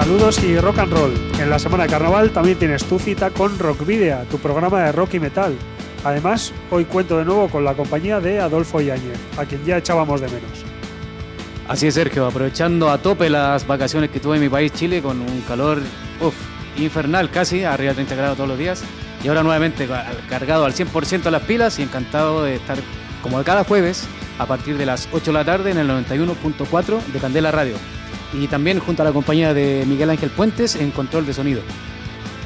Saludos y rock and roll. En la semana de carnaval también tienes tu cita con Rock Video, tu programa de rock y metal. Además, hoy cuento de nuevo con la compañía de Adolfo Yáñez, a quien ya echábamos de menos. Así es, Sergio, aprovechando a tope las vacaciones que tuve en mi país, Chile, con un calor infernal casi, arriba de 30 grados todos los días. Y ahora nuevamente cargado al 100% las pilas y encantado de estar como de cada jueves a partir de las 8 de la tarde en el 91.4 de Candela Radio y también junto a la compañía de Miguel Ángel Puentes en control de sonido.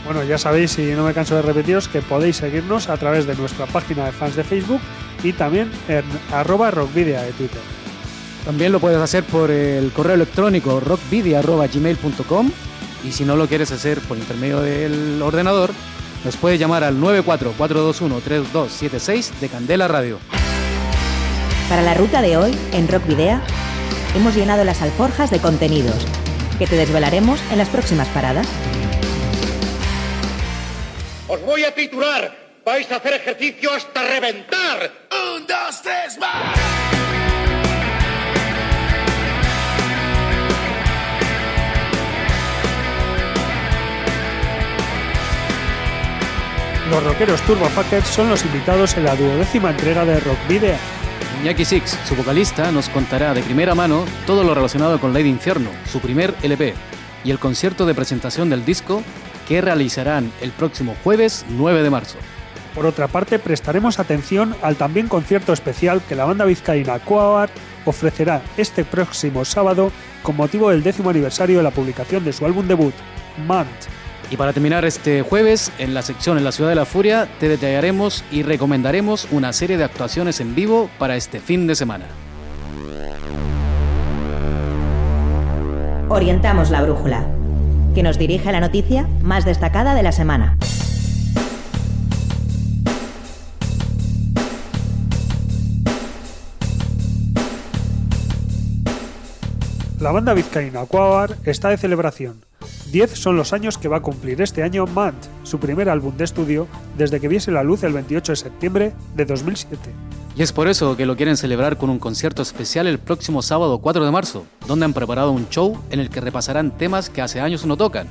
Bueno, ya sabéis, y no me canso de repetiros, que podéis seguirnos a través de nuestra página de fans de Facebook y también en arroba rockvidia de Twitter. También lo puedes hacer por el correo electrónico rockvidia.gmail.com y si no lo quieres hacer por intermedio del ordenador, nos puedes llamar al 944213276 de Candela Radio. Para la ruta de hoy, en Rock Video, hemos llenado las alforjas de contenidos que te desvelaremos en las próximas paradas. Os voy a titular. Vais a hacer ejercicio hasta reventar. Un, dos, tres, más. Los rockeros Turbofuckers son los invitados en la duodécima entrega de Rock Video Iñaki Six, su vocalista, nos contará de primera mano todo lo relacionado con Lady Infierno, su primer LP, y el concierto de presentación del disco que realizarán el próximo jueves 9 de marzo. Por otra parte, prestaremos atención al también concierto especial que la banda vizcaína Coabar ofrecerá este próximo sábado con motivo del décimo aniversario de la publicación de su álbum debut, Mant, y para terminar este jueves, en la sección En la Ciudad de la Furia, te detallaremos y recomendaremos una serie de actuaciones en vivo para este fin de semana. Orientamos la brújula, que nos dirige a la noticia más destacada de la semana. La banda vizcaína Aquabar está de celebración 10 son los años que va a cumplir este año Mant, su primer álbum de estudio, desde que viese la luz el 28 de septiembre de 2007. Y es por eso que lo quieren celebrar con un concierto especial el próximo sábado 4 de marzo, donde han preparado un show en el que repasarán temas que hace años no tocan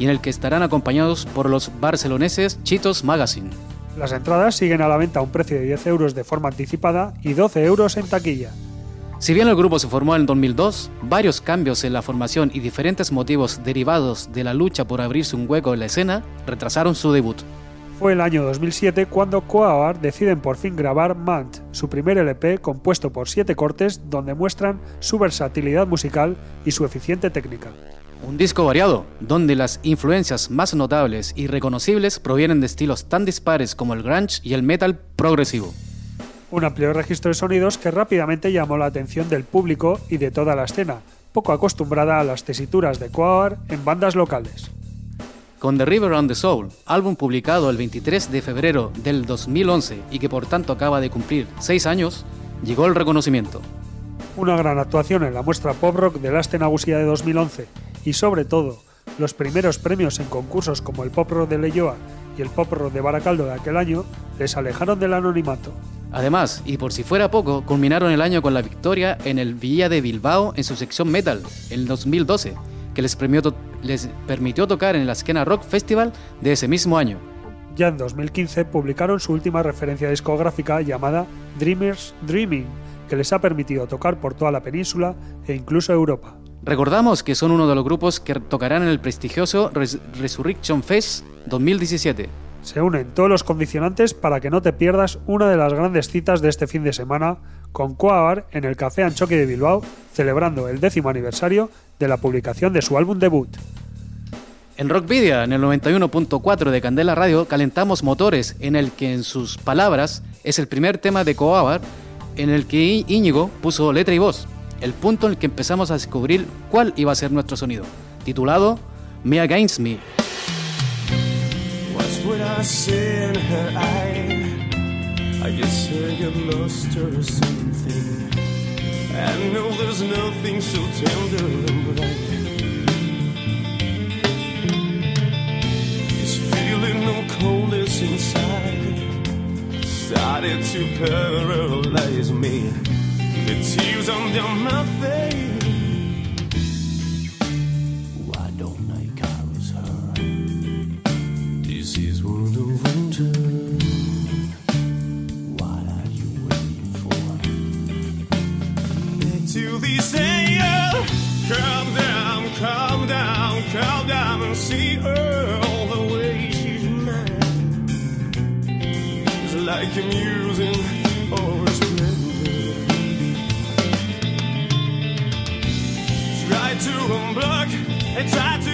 y en el que estarán acompañados por los barceloneses Chitos Magazine. Las entradas siguen a la venta a un precio de 10 euros de forma anticipada y 12 euros en taquilla. Si bien el grupo se formó en 2002, varios cambios en la formación y diferentes motivos derivados de la lucha por abrirse un hueco en la escena retrasaron su debut. Fue el año 2007 cuando Coabar deciden por fin grabar Mant, su primer LP compuesto por siete cortes donde muestran su versatilidad musical y su eficiente técnica. Un disco variado, donde las influencias más notables y reconocibles provienen de estilos tan dispares como el grunge y el metal progresivo un amplio registro de sonidos que rápidamente llamó la atención del público y de toda la escena, poco acostumbrada a las tesituras de Coar en bandas locales. Con The River on the Soul, álbum publicado el 23 de febrero del 2011 y que por tanto acaba de cumplir 6 años, llegó el reconocimiento. Una gran actuación en la muestra pop rock de la Nagusia de 2011 y sobre todo los primeros premios en concursos como el Pop Rock de Leyoa y el Pop Rock de Baracaldo de aquel año les alejaron del anonimato. Además, y por si fuera poco, culminaron el año con la victoria en el Villa de Bilbao en su sección metal, en 2012, que les, les permitió tocar en la Esquena Rock Festival de ese mismo año. Ya en 2015 publicaron su última referencia discográfica llamada Dreamers Dreaming, que les ha permitido tocar por toda la península e incluso Europa. Recordamos que son uno de los grupos que tocarán en el prestigioso Resurrection Fest 2017 se unen todos los condicionantes para que no te pierdas una de las grandes citas de este fin de semana con Coabar en el Café Anchoque de Bilbao, celebrando el décimo aniversario de la publicación de su álbum debut. En Rockvidia, en el 91.4 de Candela Radio, calentamos motores, en el que en sus palabras es el primer tema de Coabar, en el que Íñigo puso letra y voz, el punto en el que empezamos a descubrir cuál iba a ser nuestro sonido, titulado Me Against Me. What I see in her eye. I guess I got lost or something. I know there's nothing so tender and bright. This feeling of coldness inside started to paralyze me. The tears on my face. Is winter. What are you waiting for? The calm down, calm down, calm down and see her all the way she's mine. It's like amusing or splendor. Try to unblock and try to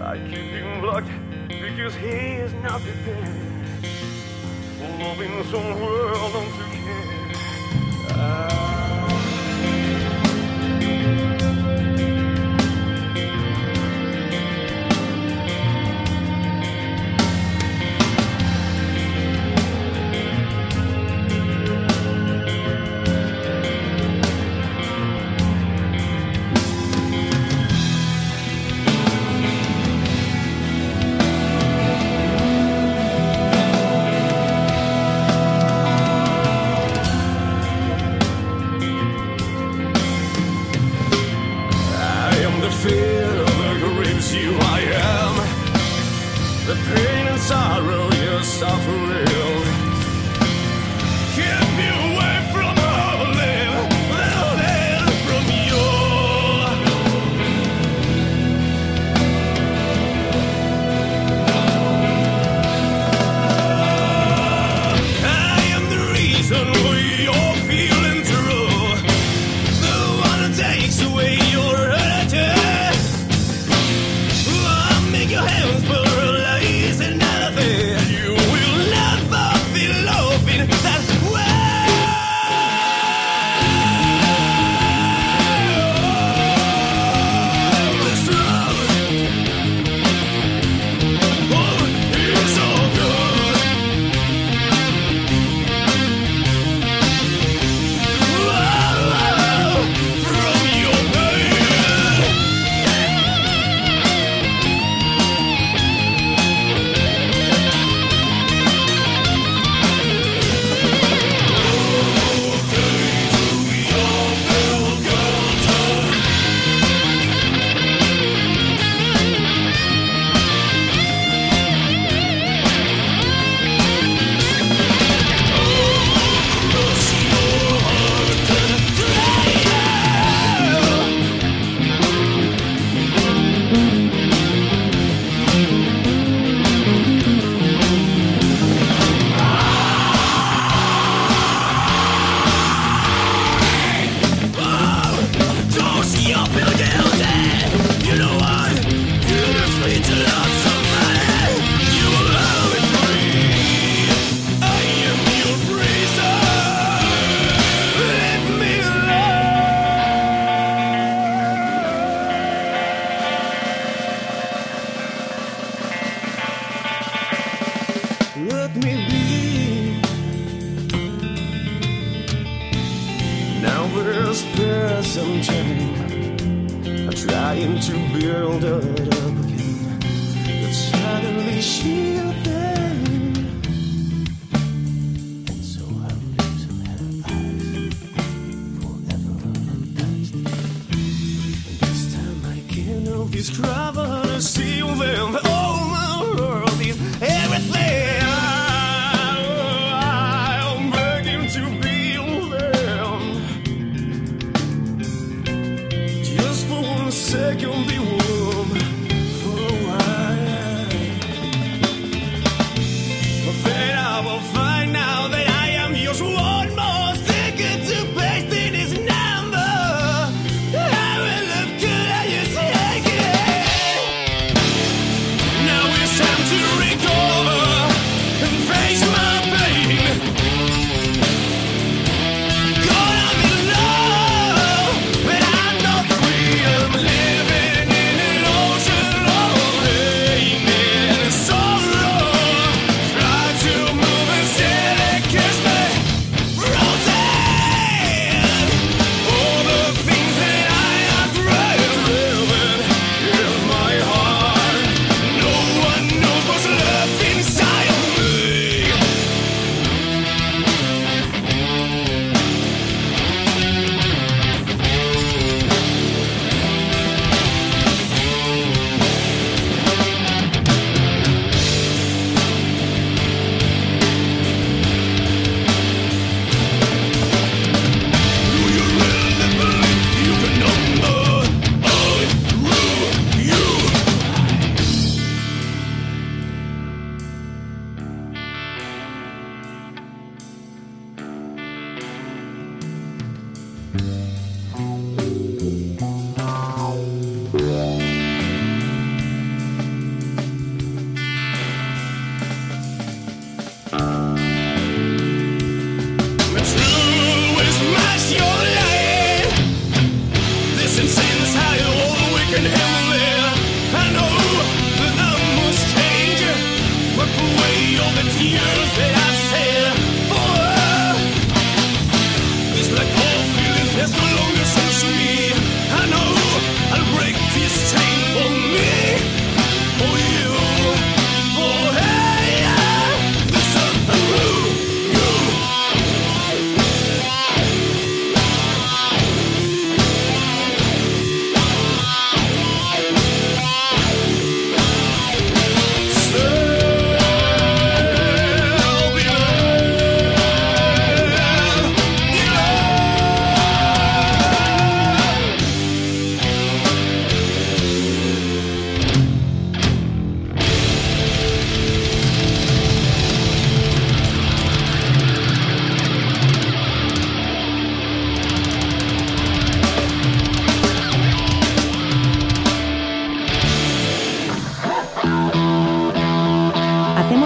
I keep him locked because he is not prepared loving someone else to care. Ah. I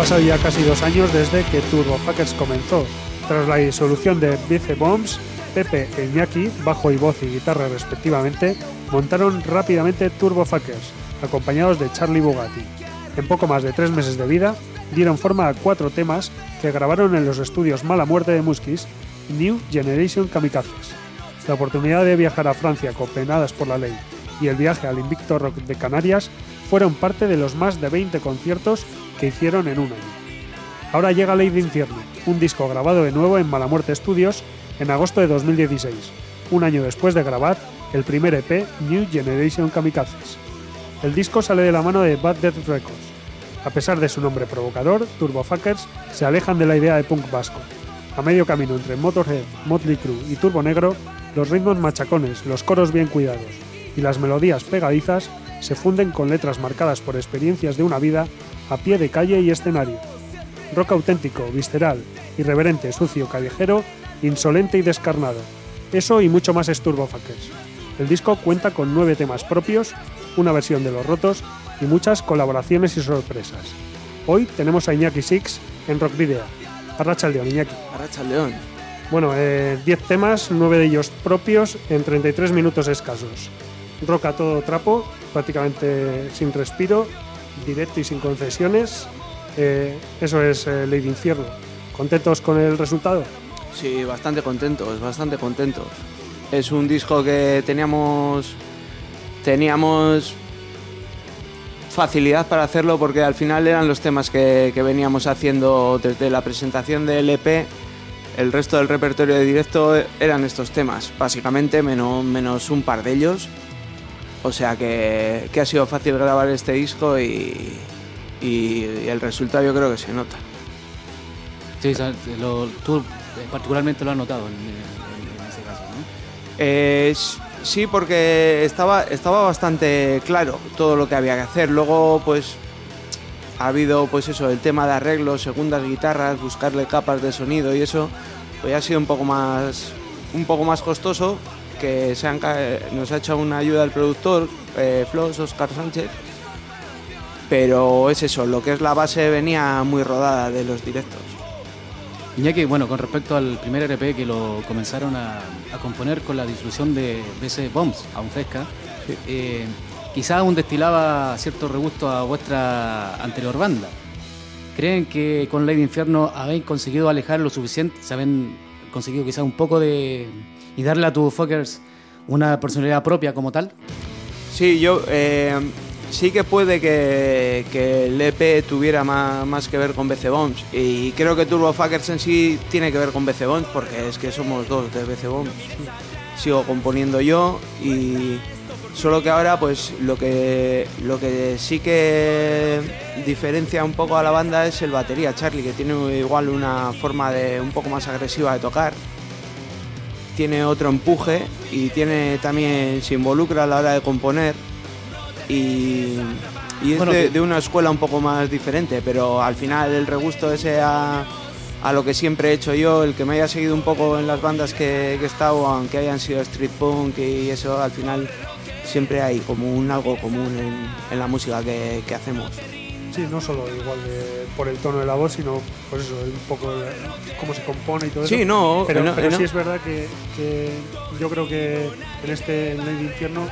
Pasado ya casi dos años desde que Turbo Fuckers comenzó. Tras la disolución de Bice Bombs, Pepe e Iñaki, bajo y voz y guitarra respectivamente, montaron rápidamente Turbo acompañados de Charlie Bugatti. En poco más de tres meses de vida, dieron forma a cuatro temas que grabaron en los estudios Mala Muerte de Muskis y New Generation Kamikazes. La oportunidad de viajar a Francia copenadas por la ley y el viaje al Invicto Rock de Canarias fueron parte de los más de 20 conciertos que hicieron en un año. Ahora llega Ley de Infierno, un disco grabado de nuevo en Malamuerte Studios en agosto de 2016, un año después de grabar el primer EP New Generation Kamikazes. El disco sale de la mano de Bad Death Records. A pesar de su nombre provocador, Turbofuckers se alejan de la idea de punk vasco. A medio camino entre Motorhead, Motley Crue y Turbo Negro, Los ritmos machacones, los coros bien cuidados y las melodías pegadizas se funden con letras marcadas por experiencias de una vida a pie de calle y escenario. Rock auténtico, visceral, irreverente, sucio, callejero, insolente y descarnado. Eso y mucho más es Turbo Fuckers. El disco cuenta con nueve temas propios, una versión de Los Rotos y muchas colaboraciones y sorpresas. Hoy tenemos a Iñaki Six en Rock Video. Arracha el León, Iñaki. Arracha León. Bueno, eh, 10 temas, 9 de ellos propios, en 33 minutos escasos. Rock a todo trapo, prácticamente sin respiro, directo y sin concesiones. Eh, eso es eh, Ley de Infierno. ¿Contentos con el resultado? Sí, bastante contentos, bastante contentos. Es un disco que teníamos teníamos facilidad para hacerlo porque al final eran los temas que, que veníamos haciendo desde la presentación del EP. El resto del repertorio de directo eran estos temas, básicamente menos, menos un par de ellos. O sea que, que ha sido fácil grabar este disco y, y el resultado yo creo que se nota. Sí, lo- tú eh, particularmente lo has notado en, en- en ese caso, ¿no? Eh, sí, porque estaba, estaba bastante claro todo lo que había que hacer. Luego, pues, ha habido, pues eso, el tema de arreglos, segundas guitarras, buscarle capas de sonido y eso, pues ha sido un poco más, un poco más costoso, que se han nos ha hecho una ayuda el productor, eh, Flos, Oscar Sánchez. Pero es eso, lo que es la base venía muy rodada de los directos. Iñaki, bueno, con respecto al primer RP que lo comenzaron a, a componer con la disolución de BC Bombs, aún fresca, eh, quizás aún destilaba cierto regusto a vuestra anterior banda. ¿Creen que con Ley de Infierno habéis conseguido alejar lo suficiente? ¿Se habéis conseguido quizás un poco de... y darle a tu Fuckers una personalidad propia como tal? Sí, yo eh, sí que puede que, que el EP tuviera más, más que ver con BC Bombs y creo que Turbo Fuckers en sí tiene que ver con BC Bombs porque es que somos dos de BC Bombs. Sigo componiendo yo y solo que ahora pues lo que lo que sí que diferencia un poco a la banda es el batería Charlie que tiene igual una forma de un poco más agresiva de tocar tiene otro empuje y tiene también se involucra a la hora de componer y, y es Bueno, de, de una escuela un poco más diferente, pero al final el regusto ese a, a lo que siempre he hecho yo, el que me haya seguido un poco en las bandas que, que he estado, aunque hayan sido street punk y eso, al final siempre hay como un algo común en, en la música que, que hacemos. Sí, no solo igual de- por el tono de la voz, sino pues eso, un poco de cómo se compone y todo Sí, eso. no, pero, no, pero no. sí es verdad que, que yo creo que en este de Infierno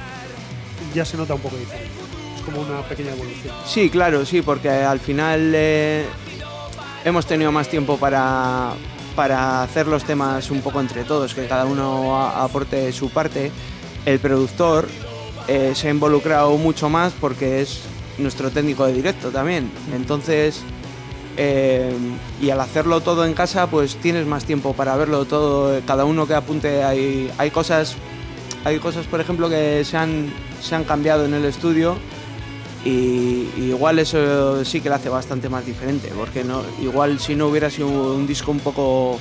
ya se nota un poco diferente. Es como una pequeña evolución. Sí, claro, sí, porque al final eh, hemos tenido más tiempo para, para hacer los temas un poco entre todos, que cada uno a- aporte su parte. El productor eh, se ha involucrado mucho más porque es nuestro técnico de directo también. Entonces, eh, y al hacerlo todo en casa, pues tienes más tiempo para verlo todo, cada uno que apunte, hay, hay cosas, hay cosas, por ejemplo, que se han, se han cambiado en el estudio y, y igual eso sí que lo hace bastante más diferente, porque no, igual si no hubiera sido un disco un poco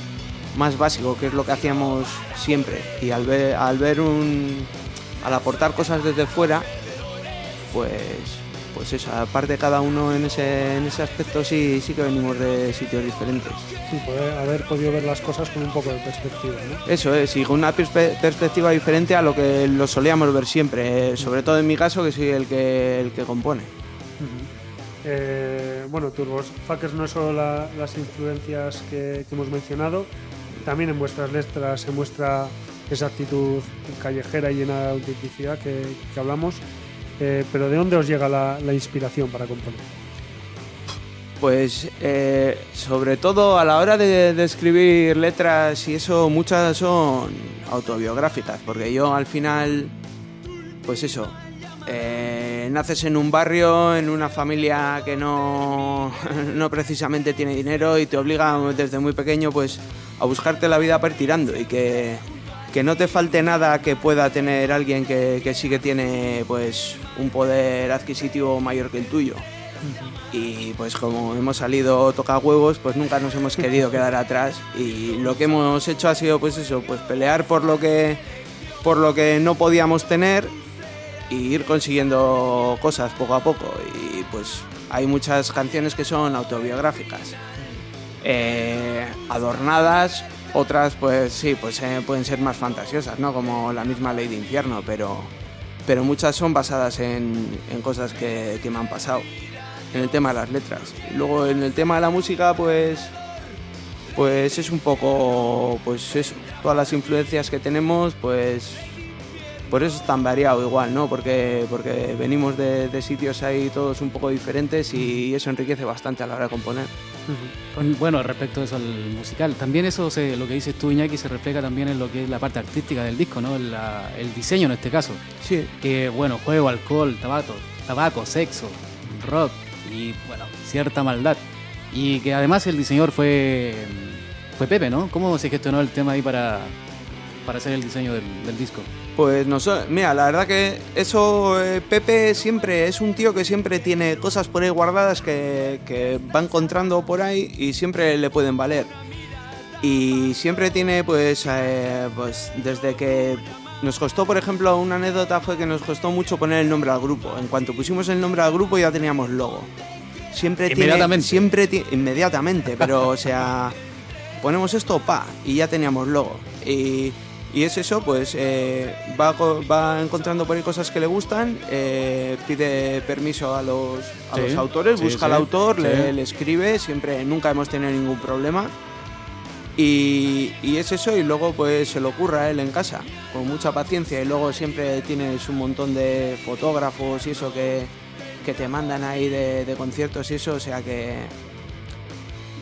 más básico, que es lo que hacíamos siempre, y al ver, al ver un, al aportar cosas desde fuera, pues, pues eso, aparte cada uno en ese, en ese aspecto sí, sí que venimos de sitios diferentes. Sí, poder haber podido ver las cosas con un poco de perspectiva, ¿no? Eso es, y con una perspe- perspectiva diferente a lo que lo solíamos ver siempre, eh, sobre todo en mi caso, que soy el que, el que compone. Eh, bueno, Turbos Fuckers no es solo la- las influencias que, que hemos mencionado, también en vuestras letras se muestra esa actitud callejera y llena de autenticidad que, que hablamos. Eh, pero ¿de dónde os llega la, inspiración para componer? Pues eh, sobre todo a la hora de, escribir letras y eso, muchas son autobiográficas, porque yo al final, pues eso, eh, naces en un barrio, en una familia que no, no precisamente tiene dinero y te obliga desde muy pequeño pues a buscarte la vida pertirando y que, que no te falte nada que pueda tener alguien que, que sí que tiene pues un poder adquisitivo mayor que el tuyo y pues como hemos salido toca huevos pues nunca nos hemos querido quedar atrás y lo que hemos hecho ha sido pues eso pues pelear por lo que por lo que no podíamos tener y ir consiguiendo cosas poco a poco. Y pues hay muchas canciones que son autobiográficas, eh, adornadas, otras pues sí, pues eh, pueden ser más fantasiosas, ¿no? Como la misma Ley de Infierno, pero, pero muchas son basadas en, cosas que, me han pasado, en el tema de las letras. Luego en el tema de la música, pues pues es un poco, pues eso, todas las influencias que tenemos, pues por eso es tan variado igual, ¿no? Porque, porque venimos de, de sitios ahí todos un poco diferentes y eso enriquece bastante a la hora de componer. Bueno, respecto a eso al musical, también eso, se- lo que dices tú, Iñaki, se refleja también en lo que es la parte artística del disco, ¿no? La- el diseño en este caso. Sí, Que, bueno, juego, alcohol, tabaco, tabaco, sexo, rock y, bueno, cierta maldad. Y que además el diseñador fue, fue Pepe, ¿no? ¿Cómo se gestionó el tema ahí para, para hacer el diseño del, del disco? Pues no sé, mira, la verdad que eso, eh, Pepe siempre es un tío que siempre tiene cosas por ahí guardadas que, que va encontrando por ahí y siempre le pueden valer. Y siempre tiene, pues, eh, pues desde que nos costó, por ejemplo, una anécdota fue que nos costó mucho poner el nombre al grupo. En cuanto pusimos el nombre al grupo ya teníamos logo. Siempre tiene- Inmediatamente. siempre ti- inmediatamente, pero o sea, ponemos esto, pa, y ya teníamos logo. Y, y es eso, pues eh, va, va encontrando por ahí cosas que le gustan, eh, pide permiso a los, a Sí, los autores, sí, busca sí, al autor, le, le escribe, siempre, nunca hemos tenido ningún problema. Y, y es eso, y luego pues se lo ocurra a él en casa, con mucha paciencia, y luego siempre tienes un montón de fotógrafos y eso que, que te mandan ahí de, de conciertos y eso, o sea que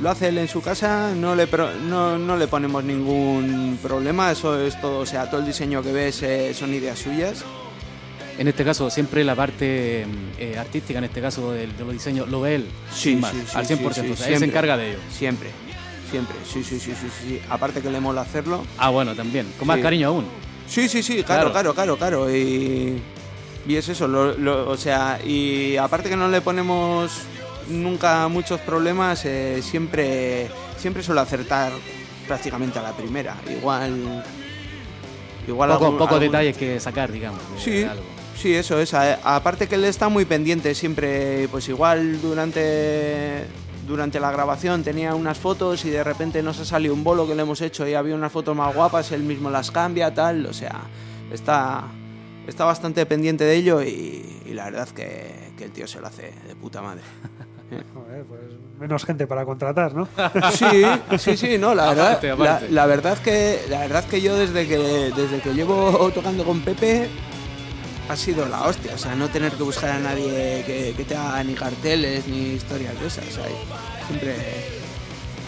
lo hace él en su casa, no le, pro- no, no le ponemos ningún problema, eso es todo, o sea, todo el diseño que ves eh, son ideas suyas. En este caso, siempre la parte eh, artística, en este caso de, de los diseños, lo ve él, Sí, más, sí, sí, al 100%. sí, sí, o sea, él se siempre. encarga de ello. Siempre, siempre, sí, sí, sí, sí, sí, aparte que le mola hacerlo. Ah, bueno, también, con más cariño aún. Sí, sí, sí, claro, claro, claro, claro. Y, y es eso, lo- lo- o sea, y aparte que no le ponemos nunca muchos problemas, eh, siempre, siempre suele acertar prácticamente a la primera. Igual. Igual Poco, algún- pocos algún- detalles que sacar, digamos. Sí, algo. sí, eso es. Aparte que él está muy pendiente siempre, pues igual durante durante la grabación tenía unas fotos y de repente nos ha salido un bolo que le hemos hecho y había unas fotos más guapas, él mismo las cambia, tal, o sea, está está bastante pendiente de ello y, y la verdad que, que el tío se lo hace de puta madre. Joder, pues menos gente para contratar, ¿no? Sí, sí, sí, no, la verdad, Aparte, aparte. La, la verdad que la verdad que yo desde que desde que llevo tocando con Pepe ha sido la hostia, o sea, no tener que buscar a nadie que, que te haga ni carteles ni historias de esas, o sea, siempre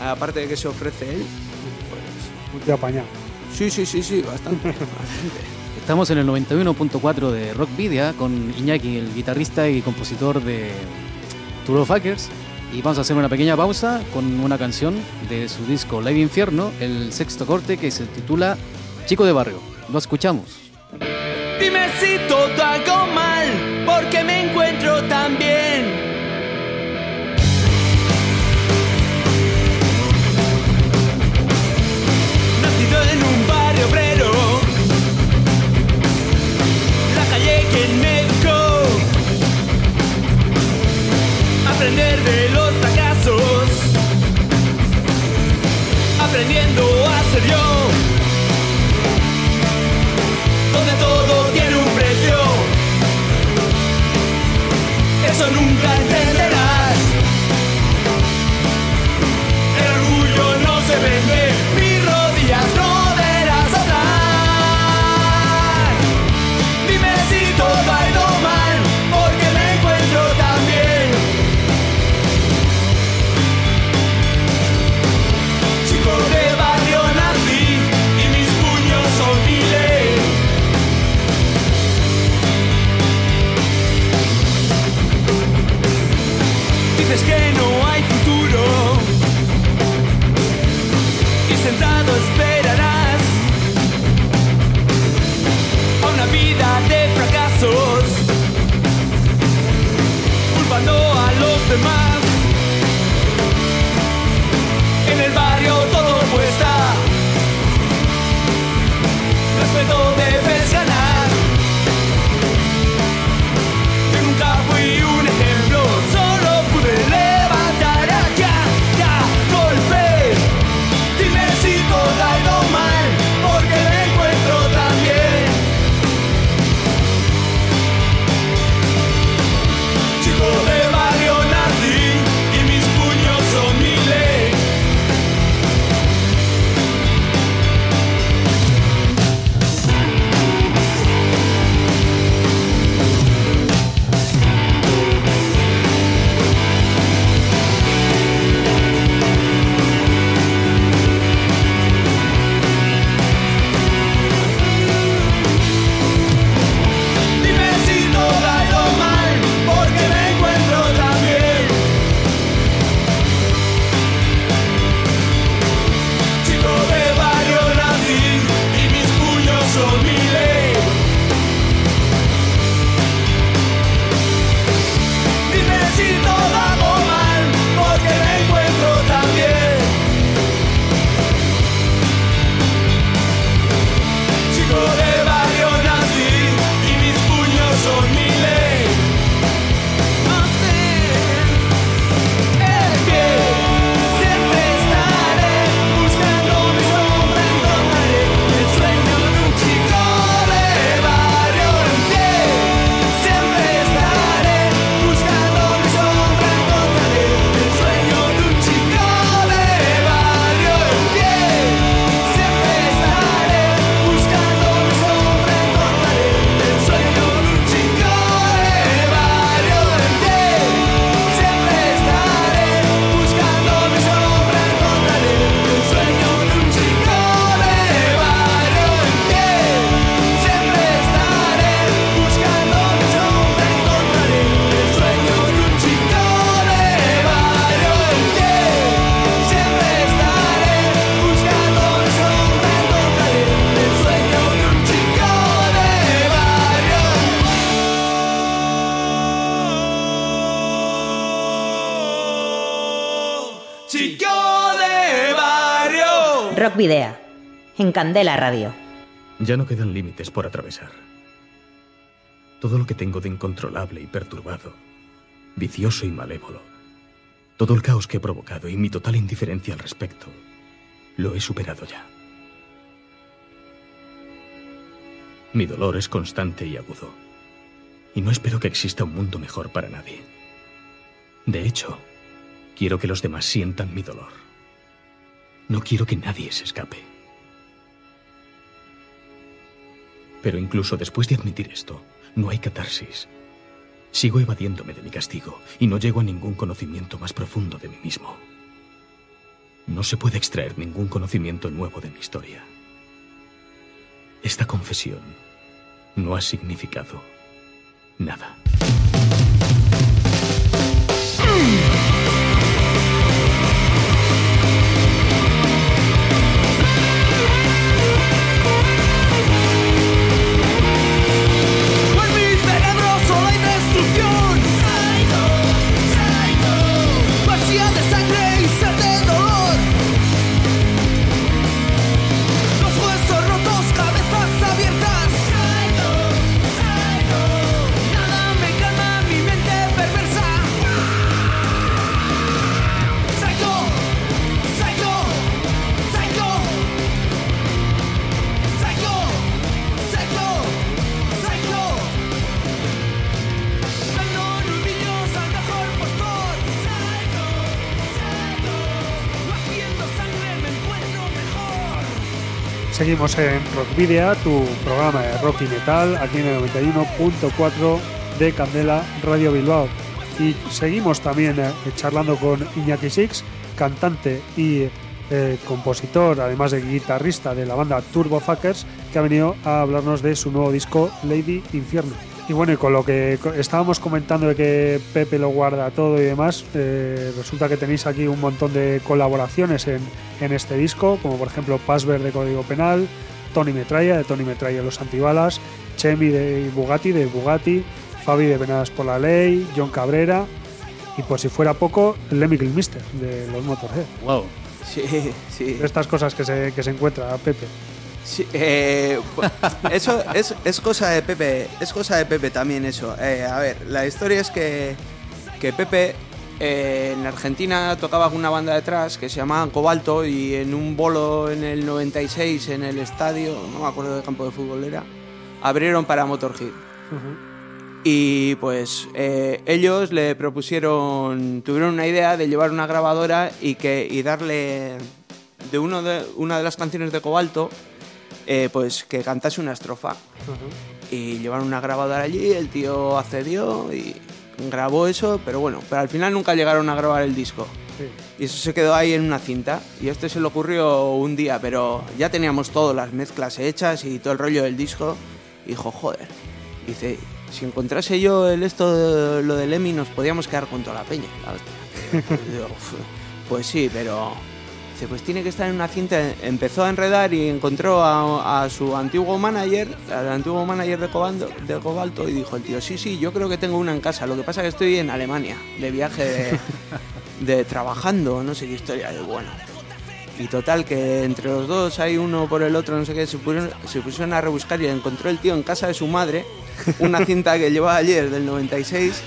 aparte de que se ofrece él, pues tío apañado. sí, sí, sí, sí, bastante, bastante. Estamos en el 91.4 de Rockvidia con Iñaki, el guitarrista y compositor de Y vamos a hacer una pequeña pausa con una canción de su disco Live Infierno, el sexto corte que se titula Chico de Barrio. Lo escuchamos. Dime si todo hago mal, porque me encuentro tan bien. En Candela Radio. Ya no quedan límites por atravesar. Todo lo que tengo de incontrolable y perturbado, vicioso y malévolo, todo el caos que he provocado y mi total indiferencia al respecto, lo he superado ya. Mi dolor es constante y agudo, y no espero que exista un mundo mejor para nadie. De hecho, quiero que los demás sientan mi dolor. No quiero que nadie se escape. Pero incluso después de admitir esto, no hay catarsis. Sigo evadiéndome de mi castigo y no llego a ningún conocimiento más profundo de mí mismo. No se puede extraer ningún conocimiento nuevo de mi historia. Esta confesión no ha significado nada. Seguimos en Rock Video, tu programa de rock y metal, aquí en el 91.4 de Candela Radio Bilbao. Y seguimos también eh, charlando con Iñaki Six, cantante y eh, compositor, además de guitarrista de la banda Turbo Fuckers, que ha venido a hablarnos de su nuevo disco Lady Infierno. Y bueno, y con lo que estábamos comentando de que Pepe lo guarda todo y demás, eh, resulta que tenéis aquí un montón de colaboraciones en, en este disco, como por ejemplo Passver de Código Penal, Tony Metralla de Tony Metralla los Antibalas, Chemi de Bugatti de Bugatti, Fabi de Venadas por la Ley, John Cabrera y por si fuera poco, Lemmy Kilmister de los Motorhead. Wow. Sí, sí. Estas cosas que se, que se encuentra Pepe. Sí, eh, eso es, es cosa de Pepe, es cosa de Pepe también eso. Eh, a ver, la historia es que, que Pepe eh, en Argentina tocaba con una banda detrás que se llamaba Cobalto y en un bolo en el 96 en el estadio, no me acuerdo de campo de fútbol era, abrieron para Motorhead. Y pues eh, ellos le propusieron, tuvieron una idea de llevar una grabadora y, que, y darle de, uno de una de las canciones de Cobalto, eh, pues que cantase una estrofa. Y llevaron una grabadora allí, el tío accedió y grabó eso, pero bueno, pero al final nunca llegaron a grabar el disco. Y eso se quedó ahí en una cinta. Y esto se le ocurrió un día, pero ya teníamos todas las mezclas hechas y todo el rollo del disco. Y dijo, joder. Dice, si encontrase yo el esto, de- lo del Emi, nos podíamos quedar con toda la peña. la hostia. Y digo, "Uf, pues sí, pero... Dice, pues tiene que estar en una cinta. Empezó a enredar y encontró a, a su antiguo manager, al antiguo manager de Cobalto, de Cobalto, y dijo el tío, sí, sí, yo creo que tengo una en casa. Lo que pasa es que estoy en Alemania, de viaje de, de trabajando, no sé qué historia. Y bueno, y total, que entre los dos hay uno por el otro, no sé qué, se pusieron, se pusieron a rebuscar y encontró el tío en casa de su madre una cinta que llevaba ayer del 96,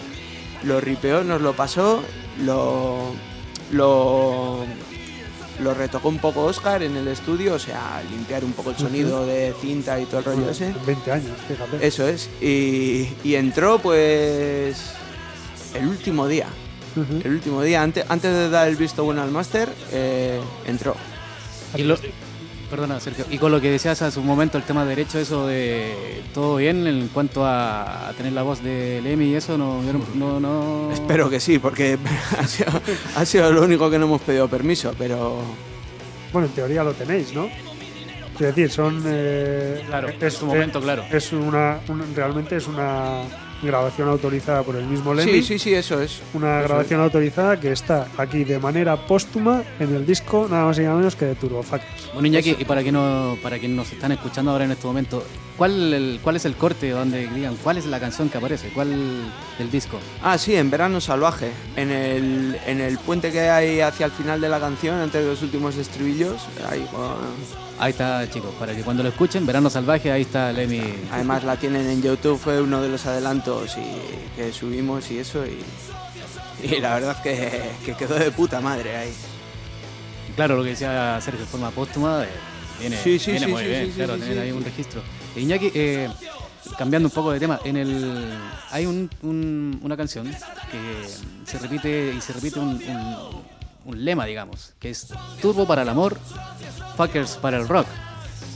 lo ripeó, nos lo pasó, lo, lo, lo retocó un poco Oscar en el estudio, o sea, limpiar un poco el sonido de cinta y todo el rollo Bueno, ese. 20 años, fíjate. Eso es. Y, y entró pues el último día. El último día, antes, antes de dar el visto bueno al máster, eh, entró. Y lo- perdona, Sergio. Y con lo que decías hace un momento, el tema de derecho, eso de todo bien en cuanto a, a tener la voz de Lemmy y eso, no, yo no, no, Espero que sí, porque ha sido, ha sido lo único que no hemos pedido permiso, pero Bueno, en teoría lo tenéis, ¿no? Quiero decir, son. eh, Claro, en su momento, claro. Es una, un- realmente es una grabación autorizada por el mismo Lemmy. Sí, sí, sí, eso es. Una Eso grabación autorizada que está aquí de manera póstuma en el disco nada más y nada menos que de Turbo Factors. Bueno, Iñaki, y para quien, no, para quien nos están escuchando ahora en este momento, ¿cuál, el- ¿cuál es el corte donde digan cuál es la canción que aparece? ¿Cuál del disco? Ah, sí, en Verano Salvaje. En el, en el puente que hay hacia el final de la canción, entre los últimos estribillos. Ahí, con- Ahí está, chicos, para que cuando lo escuchen, Verano Salvaje, ahí está Lemmy. Además la tienen en YouTube, fue uno de los adelantos y, que subimos y eso. Y, y la verdad que, que quedó de puta madre ahí. Claro, lo que decía Sergio, de forma póstuma, eh, viene, Sí, sí, viene sí, muy bien, claro, tener ahí un registro. Iñaki, eh, cambiando un poco de tema, en el hay un- un- una canción que se repite y se repite un, un- lema, digamos, que es Turbo para el amor, Fuckers para el rock.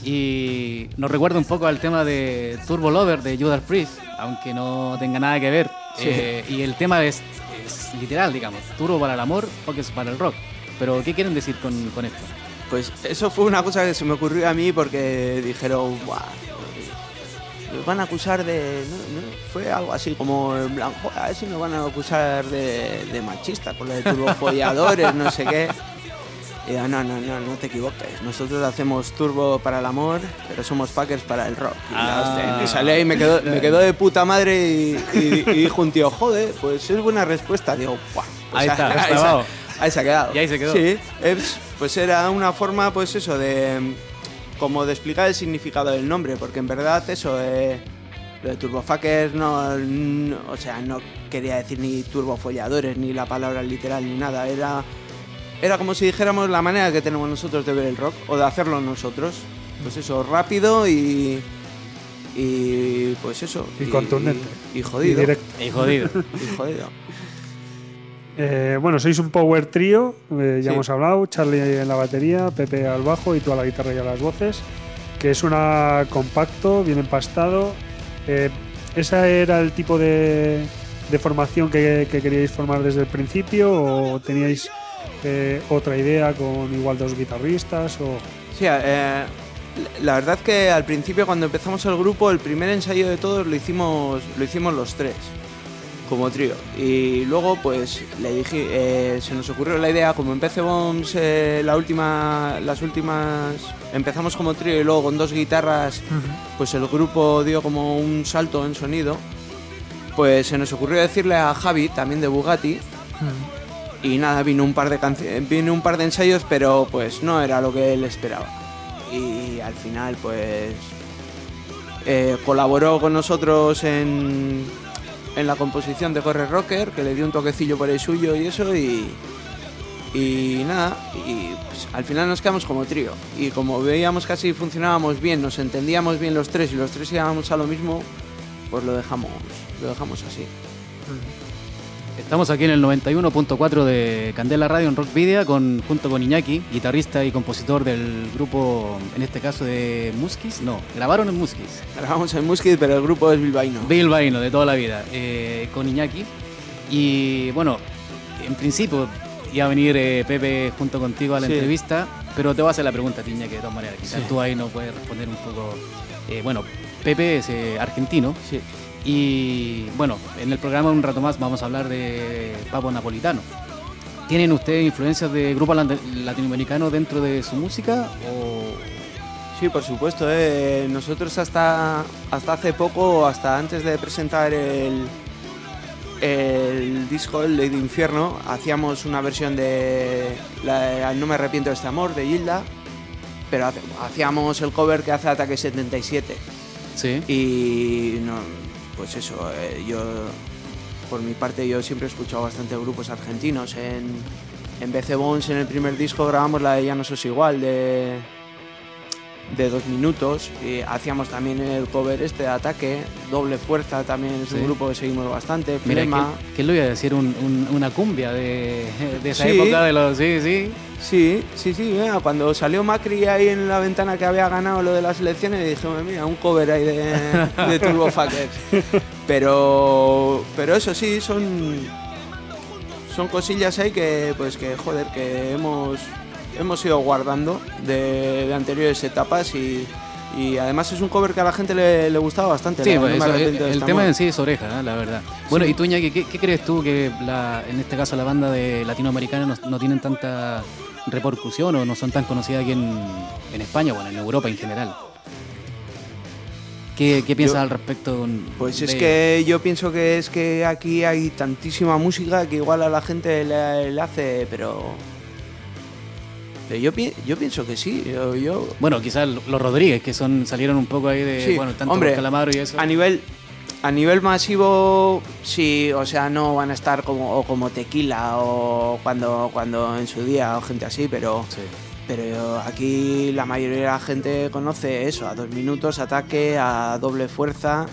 Y nos recuerda un poco al tema de Turbo Lover de Judas Priest, aunque no tenga nada que ver. Sí. Eh, y el tema es, es literal, digamos, Turbo para el amor, Fuckers para el rock. Pero, ¿qué quieren decir con, con esto? Pues eso fue una cosa que se me ocurrió a mí porque dijeron, "Buah, nos van a acusar de... no, no", Fue algo así como, en plan, "Joder, a ver si nos van a acusar de, de machista, con lo de turbofolladores, no sé qué. Y yo, no, no, no, no te equivoques. Nosotros hacemos turbo para el amor, pero somos fuckers para el rock. Y Ah. me salió ahí, me quedó, me quedó de puta madre y, y- y dijo un tío, joder, pues es buena respuesta. Digo, "Buah, pues Ahí está, ahí, se- clavado. ahí se ha quedado. Y ahí se quedó. Sí, es- pues era una forma, pues eso, de como de explicar el significado del nombre, porque en verdad eso, eh, lo de turbofuckers no, no- o sea, no quería decir ni turbofolladores, ni la palabra literal, ni nada, era, era como si dijéramos la manera que tenemos nosotros de ver el rock, o de hacerlo nosotros, pues eso, rápido y... Y pues eso. Y contundente. Y, y jodido. Y directo. Y jodido. Y jodido. Eh, bueno, sois un power trío, eh, ya Sí. hemos hablado, Charlie en la batería, Pepe al bajo y tú a la guitarra y a las voces, que es una compacto, bien empastado. Eh, ¿Ese era el tipo de, de formación que, que queríais formar desde el principio o teníais eh, otra idea con igual dos guitarristas? O... Sí, eh, la verdad que al principio cuando empezamos el grupo, el primer ensayo de todos lo hicimos, lo hicimos los tres, como trío. Y luego pues le dije, eh, se nos ocurrió la idea, como en PC Bombs, eh, la última, las últimas, empezamos como trío y luego con dos guitarras, pues el grupo dio como un salto en sonido. Pues se nos ocurrió decirle a Javi, también de Bugatti, y nada, vino un par de canciones, vino un par de ensayos, pero pues no era lo que él esperaba. Y al final, pues eh, colaboró con nosotros en, en la composición de Corre Rocker, que le dio un toquecillo por el suyo y eso, y, y nada, y pues, al final nos quedamos como trío. Y como veíamos que así funcionábamos bien, nos entendíamos bien los tres y los tres íbamos a lo mismo, pues lo dejamos, lo dejamos así. Estamos aquí en el 91.4 de Candela Radio en Rock Video con, junto con Iñaki, guitarrista y compositor del grupo, en este caso de Muskis. No, grabaron en Muskis. Grabamos en Muskit, pero el grupo es bilbaíno. Bilbaíno, de toda la vida, eh, con Iñaki. Y bueno, en principio iba a venir eh, Pepe junto contigo a la Sí. entrevista, pero te voy a hacer la pregunta, Iñaki, de todas maneras. Quizás Sí. tú ahí no puedes responder un poco. Eh, bueno, Pepe es argentino. Sí. Y bueno, en el programa un rato más vamos a hablar de Papo Napolitano. ¿Tienen ustedes influencias de grupos latinoamericanos dentro de su música? O... Sí, por supuesto. eh. Nosotros hasta, hasta hace poco, hasta antes de presentar el, el disco El Ley de Infierno, hacíamos una versión de la- No me arrepiento de este amor, de Hilda, pero hacíamos el cover que hace Ataque 77. Sí. Y no, pues eso, eh, yo por mi parte yo siempre he escuchado bastante grupos argentinos. En, en BC Bones en el primer disco grabamos la de Ya no sos igual de, de dos minutos y hacíamos también el cover este de Ataque, Doble Fuerza también es Sí. un grupo que seguimos bastante, Mira, Flema. ¿qué, le voy a decir? Un- un- una cumbia de, de esa Sí. época de los... Sí, sí. Sí, sí, sí, mira, cuando salió Macri ahí en la ventana que había ganado lo de las elecciones, dije, mira, un cover ahí de, de Turbo Fuckers. Pero, pero eso sí, son, son cosillas ahí que, pues que, joder, que hemos, hemos ido guardando de, de anteriores etapas y, Y además es un cover que a la gente le, le gustaba bastante. Sí, pues, eso, el, tema en sí es oreja, ¿eh? la verdad. Bueno, y tú, Iñaki, ¿qué, qué crees tú que la, en este caso la banda de latinoamericana no, no tienen tanta repercusión o no son tan conocidas aquí en, en España, bueno, en Europa en general? ¿Qué, qué piensas Yo- al respecto? Pues es que yo pienso que es que aquí hay tantísima música que igual a la gente le, le hace, pero... pero yo, pi- yo pienso que sí. Yo, yo- Bueno, quizás los Rodríguez, que son salieron un poco ahí de, Sí, bueno, tanto hombre, Calamaro y eso. a nivel a nivel masivo sí, o sea, no van a estar como o como Tequila o cuando cuando en su día o gente así, pero Sí. pero aquí la mayoría de la gente conoce eso, a dos minutos, ataque, a doble fuerza.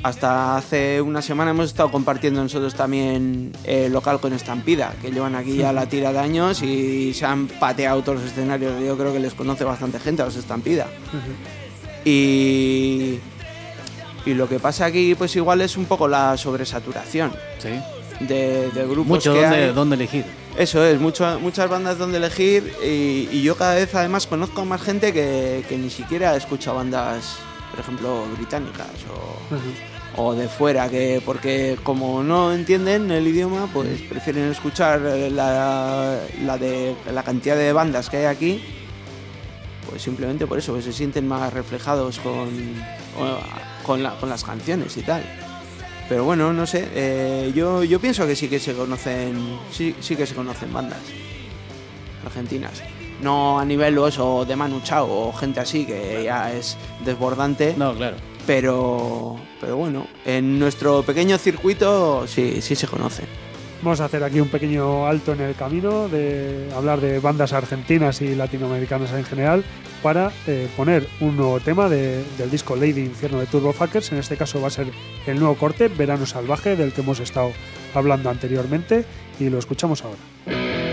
Eh, hasta hace una semana hemos estado compartiendo nosotros también el local con Estampida, que llevan aquí ya la tira de años y se han pateado todos los escenarios. Yo creo que les conoce bastante gente a los Estampida. Y, y lo que pasa aquí, pues igual es un poco la sobresaturación Sí. de, de grupos Mucho que donde, hay. donde elegir. Eso es, mucho- muchas bandas donde elegir y, y yo cada vez además conozco a más gente que, que ni siquiera escucha bandas, por ejemplo, británicas o, o de fuera, que porque como no entienden el idioma, pues prefieren escuchar la, la de la cantidad de bandas que hay aquí, pues simplemente por eso, que se sienten más reflejados con, con, la- con las canciones y tal. Pero bueno, no sé, eh, yo, yo pienso que sí que se conocen, sí, sí que se conocen bandas argentinas. No a nivel o de Manu Chao o gente así que ya es desbordante, No, claro. pero, pero bueno, en nuestro pequeño circuito sí, sí se conocen. Vamos a hacer aquí un pequeño alto en el camino de hablar de bandas argentinas y latinoamericanas en general para eh, poner un nuevo tema de- del disco Lady Infierno de Turbo Fuckers. En este caso va a ser el nuevo corte, Verano Salvaje, del que hemos estado hablando anteriormente y lo escuchamos ahora.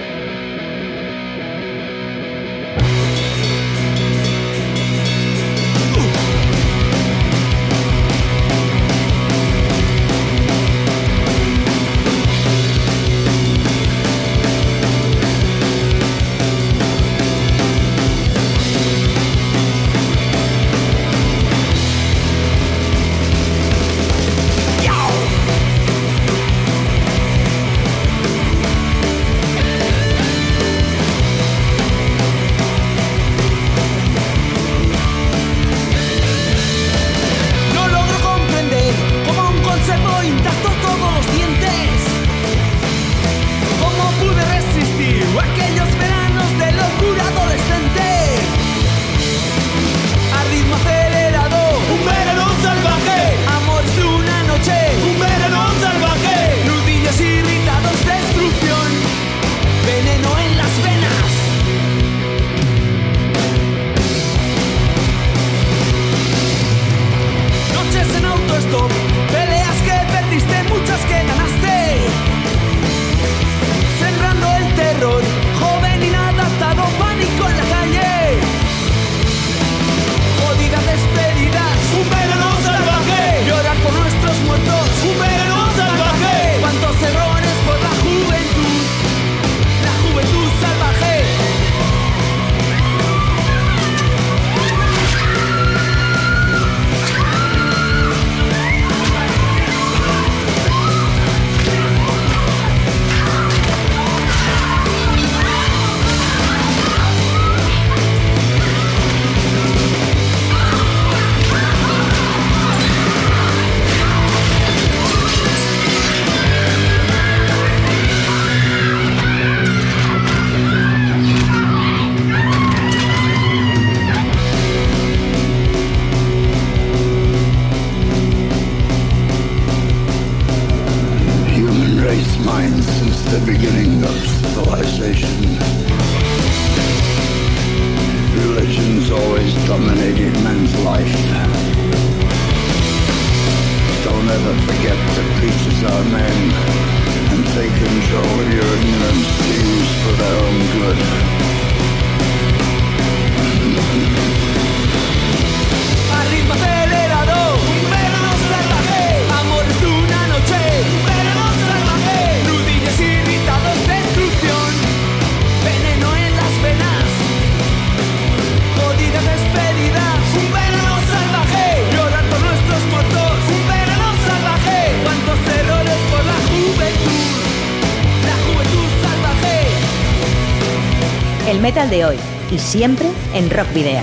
Metal de hoy y siempre en Rock Video.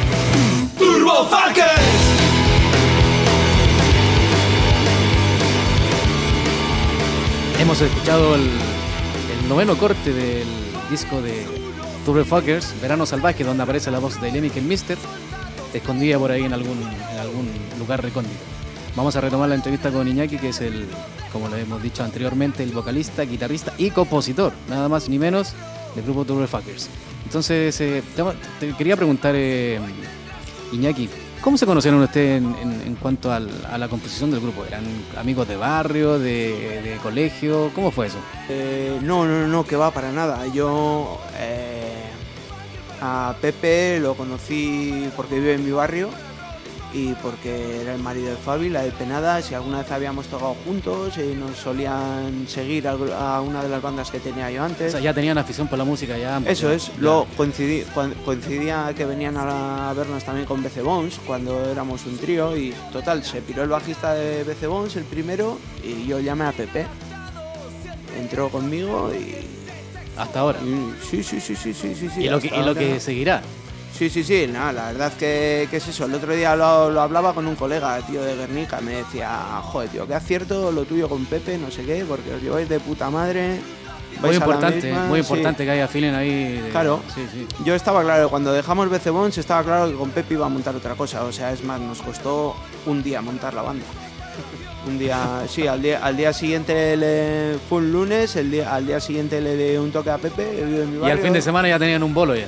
Turbo Fuckers. Hemos escuchado el, el noveno corte del disco de Turbo Fuckers, Verano Salvaje, donde aparece la voz de Lemmy Mister, escondida por ahí en algún, en algún lugar recóndito. Vamos a retomar la entrevista con Iñaki, que es el, como lo hemos dicho anteriormente, el vocalista, guitarrista y compositor, nada más ni menos, del grupo Turbo Fuckers. Entonces, eh, te, quería preguntar, eh, Iñaki, ¿cómo se conocieron ustedes en, cuanto a la composición del grupo? ¿Eran amigos de barrio, de, colegio? ¿Cómo fue eso? Eh, no, no, no, que va para nada. Yo a Pepe lo conocí porque vive en mi barrio y porque era el marido de Fabi, la de Penadas, y alguna vez habíamos tocado juntos y nos solían seguir a, a una de las bandas que tenía yo O antes. sea, ya tenían afición por la música, ya Eso es, Ya. luego coincidí, coincidía que venían a, la- a vernos también con BC Bones cuando éramos un trío y total, se piró el bajista de BC Bones, el primero, y yo llamé a Pepe. Entró conmigo y... Hasta ahora. y- sí, sí, sí, sí, sí, sí, sí. y lo, que, hasta y lo ahora. que seguirá. Sí, sí, sí, nada, la verdad que, que es eso. El otro día lo, lo hablaba con un colega, tío, de Guernica, me decía, joder, tío, qué acierto lo tuyo con Pepe, no sé qué, porque os lleváis de puta madre. Muy importante, misma", muy sí. importante que haya feeling ahí. de- Claro. Sí, sí. Yo estaba claro, cuando dejamos BC Bones estaba claro que con Pepe iba a montar otra cosa. O sea, es más, nos costó un día montar la banda. Un día, sí, al día, al día siguiente le, fue un lunes, el día, al día siguiente le di un toque a Pepe, en mi Y al fin de semana ya tenían un bolo ya.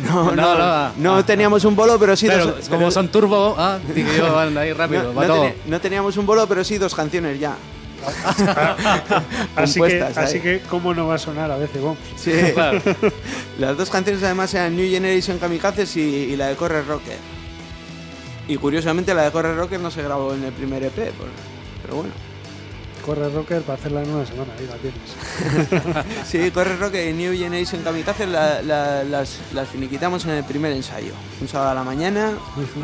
No, no, No, no, no, ah. teníamos un bolo, pero sí Claro, dos, como pero- son turbo, ah, dije yo, van ahí rápido, no, va no todo. teni- no teníamos un bolo, pero sí dos canciones ya. Así que, ahí. así que, ¿cómo no va a sonar a veces Bombs? Sí. Claro. Las dos canciones además eran New Generation Kamikazes y, y la de Corre Rocker. Y curiosamente la de Corre Rocker no se grabó en el primer EP, pero bueno. Corre Rocker para hacerla en una semana, ahí la tienes. Sí, Corre Rocker y New Generation Kamikazes la- la- las, las finiquitamos en el primer ensayo. Un sábado a la mañana,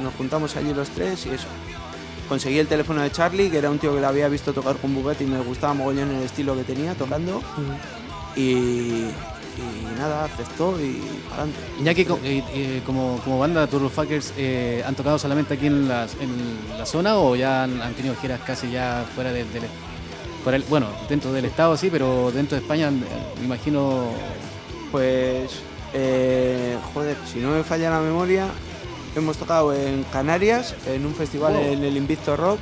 nos juntamos allí los tres y eso. Conseguí el teléfono de Charlie, que era un tío que le había visto tocar con Bugatti y me gustaba mogollón el estilo que tenía tocando. Y, y nada, aceptó y adelante. Iñaki, co- eh, eh, como, como banda Turbo Fuckers, eh, ¿han tocado solamente aquí en, las- en la zona o ya han, han tenido giras casi ya fuera del, del- fuera el- bueno, dentro del estado sí, pero dentro de España me imagino Pues, eh, joder, si no me falla la memoria, hemos tocado en Canarias, en un festival Wow. en el Invicto Rock.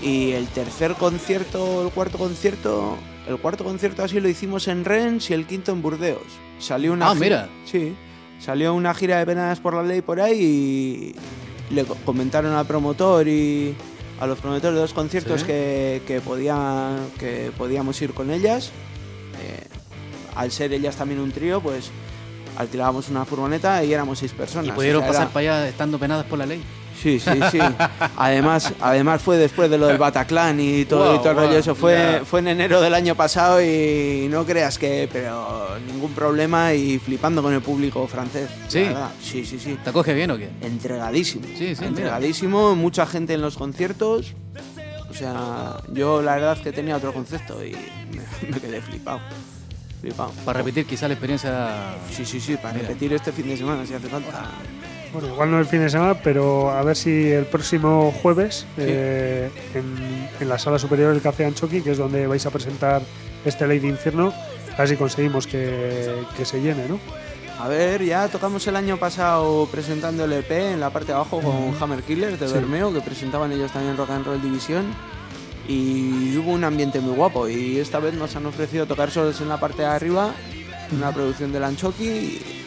Y el tercer concierto, el cuarto concierto, el cuarto concierto así lo hicimos en Rennes y el quinto en Burdeos. Salió una Ah, mira. Sí, salió una gira de penadas por la ley por ahí y le co- comentaron al promotor y a los promotores de los conciertos Sí. que, que, podían, que podíamos ir con ellas. Eh, al ser ellas también un trío, pues alquilábamos una furgoneta y éramos seis personas. y pudieron O sea, pasar era- para allá estando penadas por la ley. Sí, sí, sí. Además, además fue después de lo del Bataclan y todo, y Wow, todo el wow, rollo. Eso fue, fue en enero del año pasado y no creas que, pero ningún problema y flipando con el público francés. Sí. sí, sí, sí. ¿Te acoge bien o qué? Entregadísimo. Sí, sí, Entregadísimo, mucha gente en los conciertos. O sea, yo la verdad es que tenía otro concepto y me, me quedé flipado. Flipado. Para repetir quizá la experiencia. Sí, sí, sí, para Mira. repetir este fin de semana si hace falta. Bueno, igual no el fin de semana, pero a ver si el próximo jueves eh, en, en la sala superior del Café Anchoqui, que es donde vais a presentar este Ley de Infierno, a ver si conseguimos que, que se llene, ¿no? A ver, ya tocamos el año pasado presentando el EP en la parte de abajo con Hammer Killers de Sí. Bermeo, que presentaban ellos también Rock and Roll División. Y hubo un ambiente muy guapo. Y esta vez nos han ofrecido tocar solos en la parte de arriba, una producción del Anchoqui.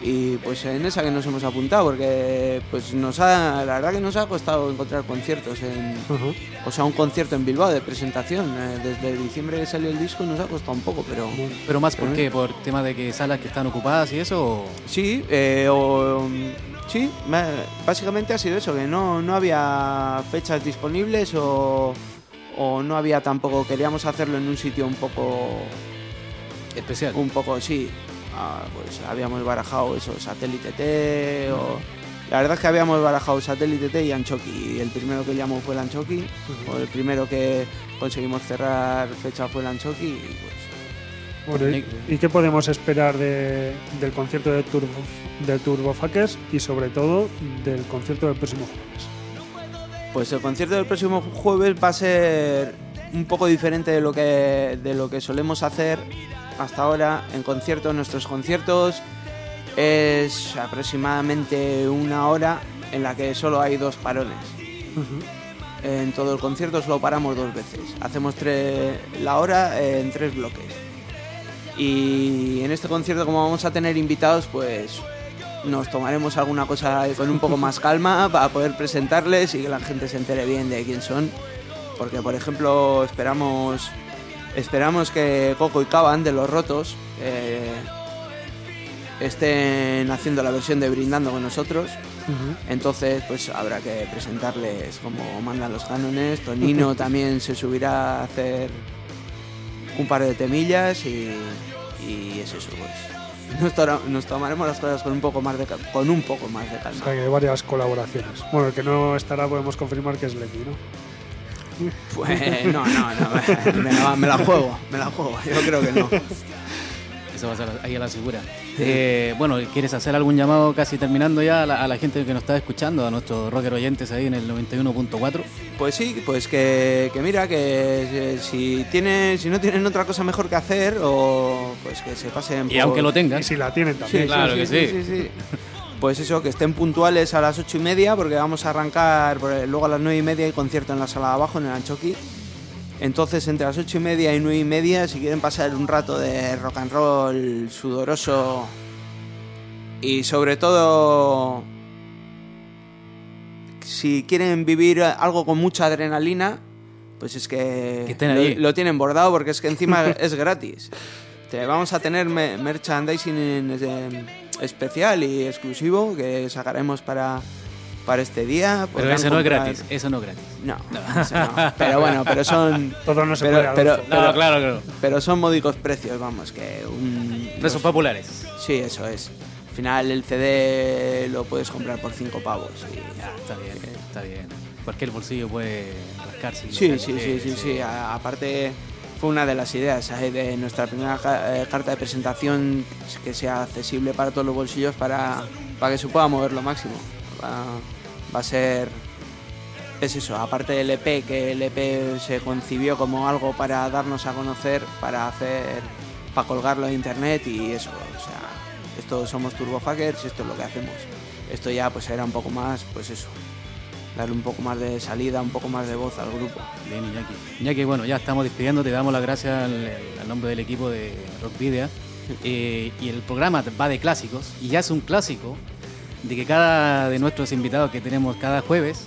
Y, pues en esa que nos hemos apuntado, porque pues nos ha, la verdad que nos ha costado encontrar conciertos en, o sea, un concierto en Bilbao de presentación. Eh, Desde diciembre que salió el disco nos ha costado un poco, pero Pero más por Pero- qué, por tema de que salas que están ocupadas y eso. o- Sí, eh, o, sí, ma- básicamente ha sido eso, que no, no había fechas disponibles o, o no había tampoco, queríamos hacerlo en un sitio un poco, especial. un poco, sí, ah, pues habíamos barajado eso, Satélite T o... La verdad es que habíamos barajado Satélite T y Anchoqui, y el primero que llamó fue el Anchoqui, o el primero que conseguimos cerrar fecha fue el Anchoqui, y pues Bueno, ¿y, y qué podemos esperar de- del concierto de Turbo, del Turbo y sobre todo del concierto del próximo jueves? Pues el concierto del próximo jueves va a ser un poco diferente de lo que, de lo que solemos hacer hasta ahora en conciertos. Nuestros conciertos es aproximadamente una hora en la que solo hay dos parones. En todo el concierto solo paramos dos veces. Hacemos la hora eh, en tres bloques. Y en este concierto, como vamos a tener invitados, pues nos tomaremos alguna cosa con un poco más calma para poder presentarles y que la gente se entere bien de quién son. Porque, por ejemplo, esperamos esperamos que Coco y Caban de Los Rotos eh, estén haciendo la versión de Brindando con nosotros. Entonces, pues habrá que presentarles como mandan los cánones. Tonino también se subirá a hacer un par de temillas y, y es eso, pues. Nos, tomaremos las cosas con un poco más de, con un poco más de O calma. sea, que hay varias colaboraciones. Bueno, el que no estará podemos confirmar que es Lenny, ¿no? Pues no, no, no, me, me la, me la juego, me la juego, yo creo que no. Eso va a ser ahí a la segura. Eh, bueno, ¿quieres hacer algún llamado casi terminando ya a la, a la gente que nos está escuchando, a nuestros rocker oyentes ahí en el 91.4? Pues sí, pues que, que mira, que eh, si tienen, si no tienen otra cosa mejor que hacer, o pues que se pasen Y aunque lo tengan. Y si la tienen también. sí, Claro sí, que sí, sí. sí, sí. Pues eso, que estén puntuales a las ocho y media, porque vamos a arrancar por- luego a las nueve y media hay concierto en la sala de abajo, en el Anchoqui. Entonces, entre las ocho y media y nueve y media, si quieren pasar un rato de rock and roll sudoroso y sobre todo, si quieren vivir algo con mucha adrenalina, pues es que, lo, tienen bordado porque es que encima es gratis. Te vamos a tener me- merchandising eh, especial y exclusivo que sacaremos para, para este día. Pero eso no es gratis, eso no es gratis. No, eso no. Pero bueno, pero son. Todo no se pero, puede, pero, Adolfo. No, pero- claro, claro. pero son módicos precios, vamos, que un. Precios populares. Sí, eso es. Al final el CD lo puedes comprar por 5 pavos. y ya. Está bien, está bien. Cualquier bolsillo puede rascarse. Sí, sí, sí, sí, sí. A- Aparte fue una de las ideas ¿sabes? de nuestra primera eh, carta de presentación que sea accesible para todos los bolsillos para, para que se pueda mover lo máximo. Va, a ser... Es eso, aparte del EP, que el EP se concibió como algo para darnos a conocer, para hacer, para colgarlo en internet y eso, o sea, esto somos Turbofuckers esto es lo que hacemos. Esto ya pues era un poco más, pues eso, darle un poco más de salida, un poco más de voz al grupo. Bien, Iñaki. Iñaki, bueno, ya estamos despidiendo, te damos las gracias al, al nombre del equipo de Rock Video. Eh, y el programa va de clásicos, y ya es un clásico de que cada de nuestros invitados que tenemos cada jueves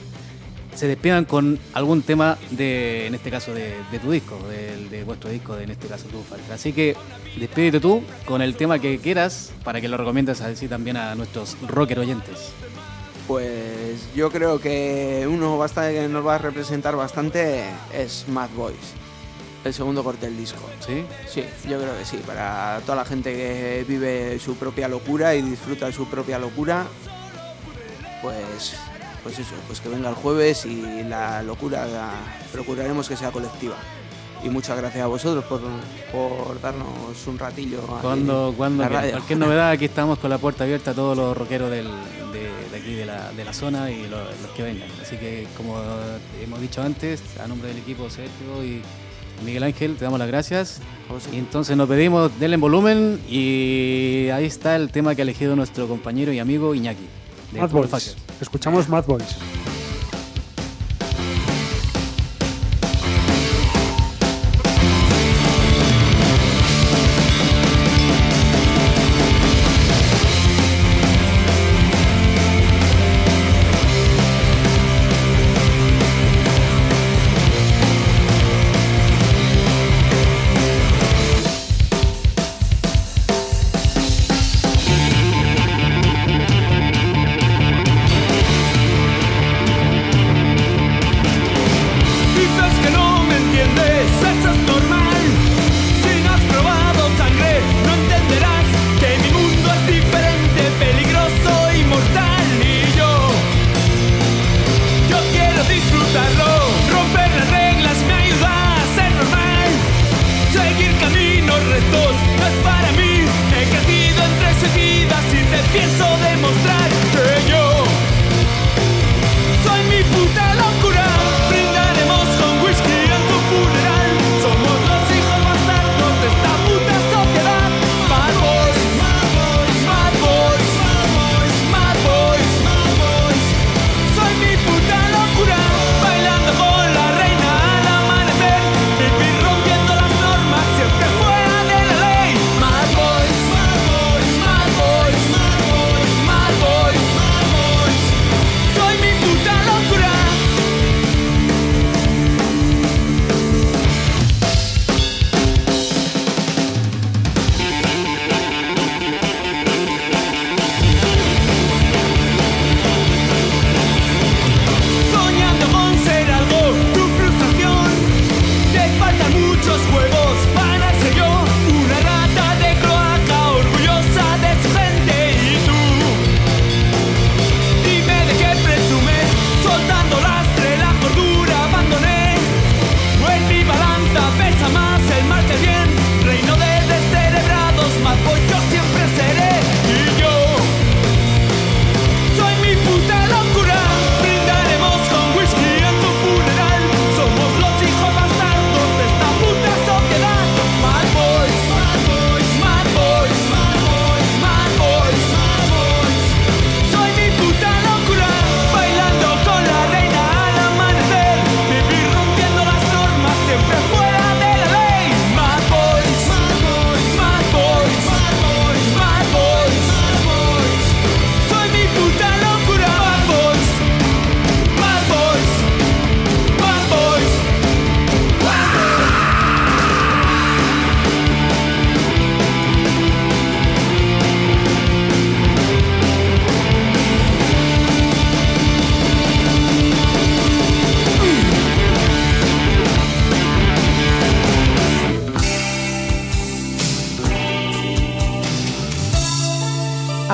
se despidan con algún tema de, en este caso, de, de tu disco, del- de, vuestro disco, de, en este caso, tu Falca. Así que despídete tú con el tema que quieras para que lo recomiendes así también a nuestros rocker oyentes. Pues yo creo que uno bastante que nos va a representar bastante es Mad Boys, el segundo corte del disco. ¿Sí? Sí, yo creo que sí, para toda la gente que vive su propia locura y disfruta de su propia locura, pues, pues eso, pues que venga el jueves y la locura la procuraremos que sea colectiva. Y muchas gracias a vosotros por, por darnos un ratillo. aquí Cuando, cuando la que- radio. cualquier novedad, aquí estamos con la puerta abierta a todos los rockeros del- de, de aquí de la, de la zona y lo- los, que vengan. Así que, como hemos dicho antes, a nombre del equipo Sergio y Miguel Ángel, te damos las gracias. Y entonces nos pedimos, denle en volumen y ahí está el tema que ha elegido nuestro compañero y amigo Iñaki. de Mad Boys. Escuchamos Mad Boys.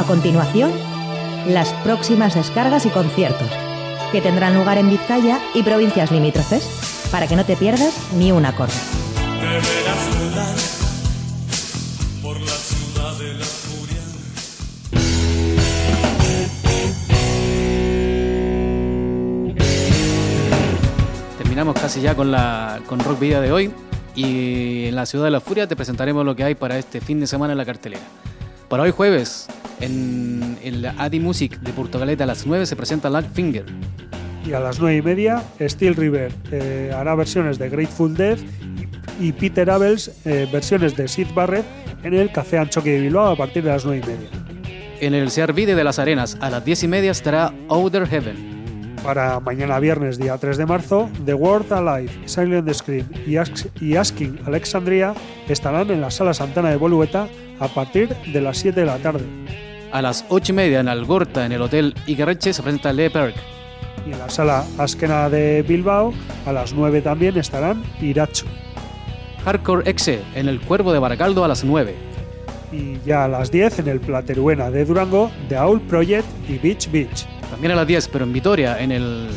Continuación, las próximas descargas y conciertos, que tendrán lugar en Vizcaya y provincias limítrofes, para que no te pierdas ni un acorde. Terminamos casi ya con la con Rock Vida de hoy y en la Ciudad de la Furia te presentaremos lo que hay para este fin de semana en la cartelera. Para hoy jueves, en, la Adi Music de Portugalete a las 9 se presenta Finger. Y a las 9 y media, Steel River eh, hará versiones de Grateful Dead y, y Peter Abels eh, versiones de Sid Barrett en el Café Anchoqui de Bilbao a partir de las 9 y media. En el Servide de las Arenas a las 10 y media estará Outer Heaven. Para mañana viernes, día 3 de marzo, The World Alive, Silent Scream y, Ask- y Asking Alexandria estarán en la Sala Santana de Bolueta a partir de las 7 de la tarde. A las 8 y media en Algorta, en el Hotel Igarreche, se presenta Le Perk. Y en la Sala Askena de Bilbao, a las 9 también estarán Iracho. Hardcore Exe, en el Cuervo de Baracaldo a las 9. Y ya a las 10 en el Plateruena de Durango, The Owl Project y Beach Beach. También a las 10, pero en Vitoria, en el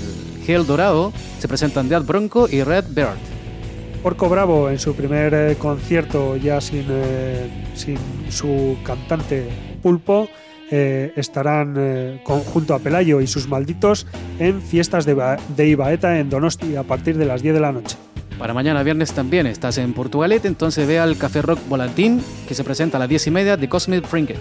Gel Dorado, se presentan Dead Bronco y Red Bird. Porco Bravo en su primer eh, concierto ya sin, eh, sin su cantante Pulpo eh, estarán eh, con- junto a Pelayo y sus malditos en fiestas de, Ba- de Ibaeta en Donosti a partir de las 10 de la noche. Para mañana viernes también estás en Portugalete, entonces ve al Café Rock Volantín, que se presenta a las 10 y media de Cosmic Frinket.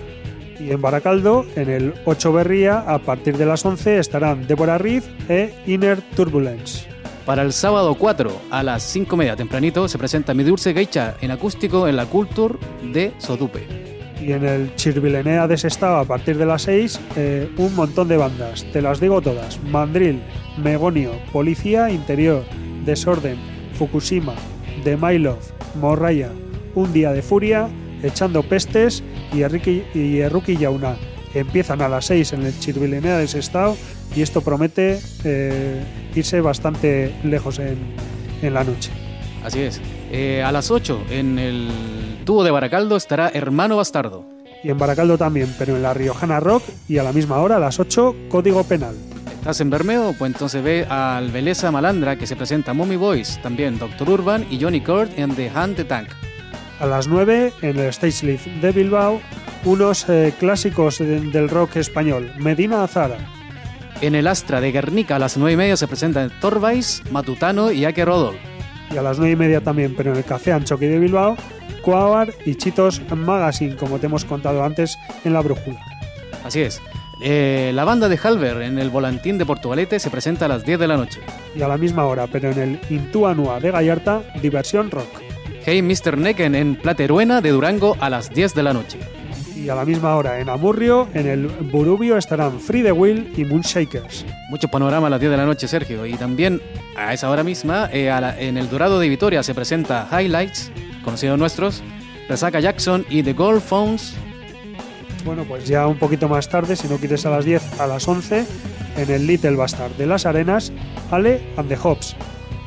Y en Baracaldo, en el 8 Berría, a partir de las 11 estarán Deborah Reed e Inner Turbulence. Para el sábado 4 a las 5 y media tempranito se presenta Mi Dulce Geisha en acústico en la Culture de Sodupe. Y en el Chirvilenea de Sestao, a partir de las 6, eh, un montón de bandas. Te las digo todas. Mandril, Megonio, Policía Interior, Desorden, Fukushima, The My Love, Morraya, Un Día de Furia, Echando Pestes y Erruki y Erruki Yauna. Empiezan a las 6 en el Chirvilenea de Sestao y esto promete eh, irse bastante lejos en, en la noche. Así es. Eh, a las 8 en el tubo de Baracaldo estará Hermano Bastardo. Y en Baracaldo también, pero en la Riojana Rock y a la misma hora, a las 8, Código Penal. ¿Estás en Bermeo? Pues entonces ve al Beleza Malandra que se presenta Mommy Boys, también Dr. Urban y Johnny Kurt en The Hand the Tank. A las 9, en el Stage Lift de Bilbao, unos eh, clásicos de- del rock español, Medina Azara. En el Astra de Guernica a las 9 y media se presentan Torvais, Matutano y Ake Rodol. Y a las 9 y media también, pero en el Café Anchoqui de Bilbao, Coabar y Chitos Magazine, como te hemos contado antes en la brújula. Así es. Eh, la banda de Halver en el Volantín de Portugalete se presenta a las 10 de la noche. Y a la misma hora, pero en el Intuanua de Gallarta, Diversión Rock. Hey Mr. Necken en Plateruena de Durango a las 10 de la noche. Y a la misma hora, en Amurrio, en el Burubio estarán Free the Will y Moonshakers. Mucho panorama a las 10 de la noche, Sergio. Y también a esa hora misma, eh, la- en el Dorado de Vitoria se presenta Highlights, conocidos nuestros, Resaca Jackson y The Gold Phones. Bueno, pues ya un poquito más tarde, si no quieres a las 10, a las 11, en el Little Bastard de las Arenas, Ale and the Hops.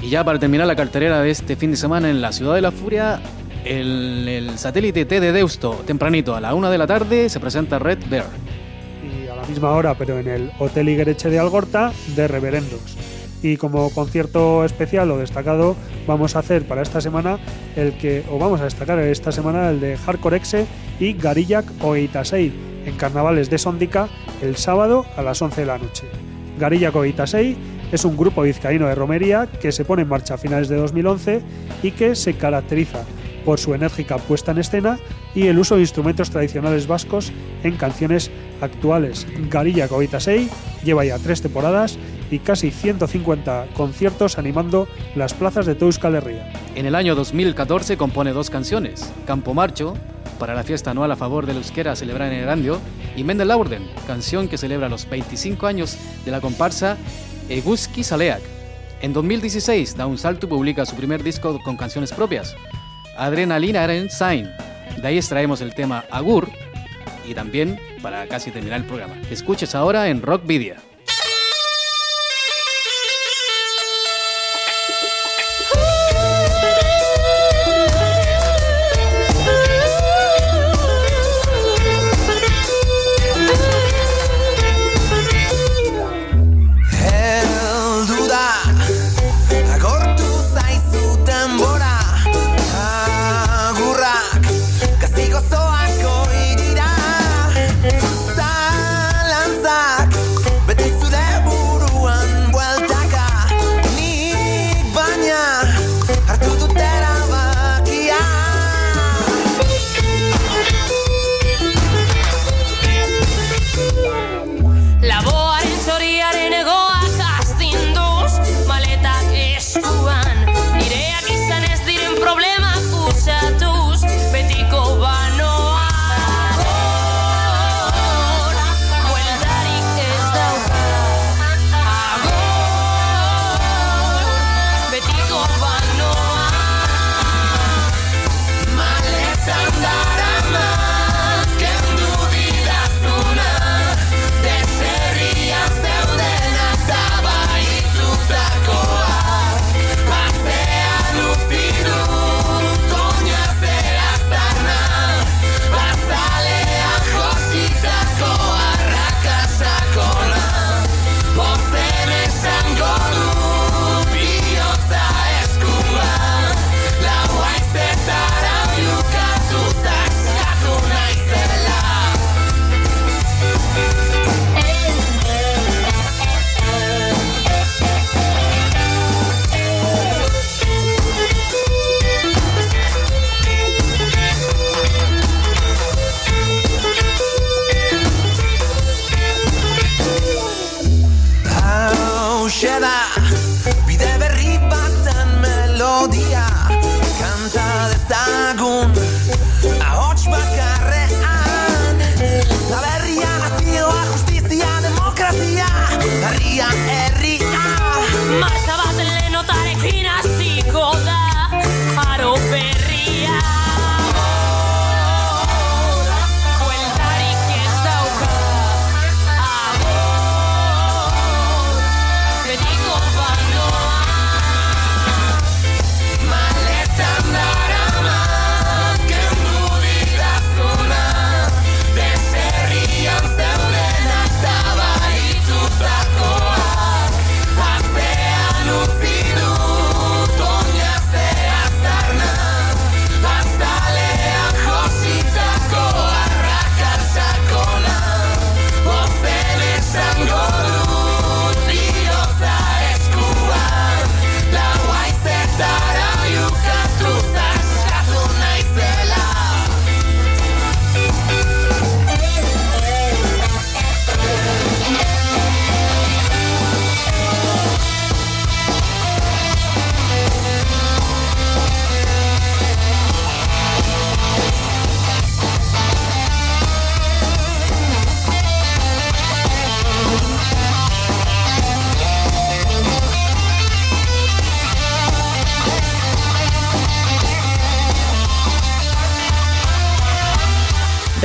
Y ya para terminar la cartelera de este fin de semana en la Ciudad de la Furia, el, el satélite T de Deusto, tempranito a la 1 de la tarde, se presenta Red Bear. Y a la misma hora, pero en el Hotel Iguereche de Algorta, de Reverendos. Y como concierto especial o destacado, vamos a hacer para esta semana el que, o vamos a destacar esta semana el de Hardcore Exe y Garillac o Itasei en Carnavales de Sondica el sábado a las 11 de la noche. Garillac o Itasei es un grupo vizcaíno de romería que se pone en marcha a finales de 2011 y que se caracteriza por su enérgica puesta en escena y el uso de instrumentos tradicionales vascos en canciones actuales. Garilla Coitasei lleva ya tres temporadas y casi 150 conciertos animando las plazas de toda Euskal. En el año 2014 compone dos canciones, Campo Marcho, para la fiesta anual a favor del euskera celebrada en Erandio, y Mendel Laurden, canción que celebra los 25 años de la comparsa Eguski Saleak. En 2016 da un salto y publica su primer disco con canciones propias, Adrenalina Aren Sign. De ahí extraemos el tema Agur y también, para casi terminar el programa, escuches ahora en Rock Video.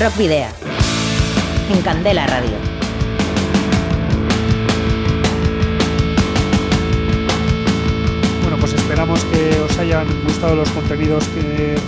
Rock Video. En Candela Radio. Bueno, pues esperamos que os hayan gustado los contenidos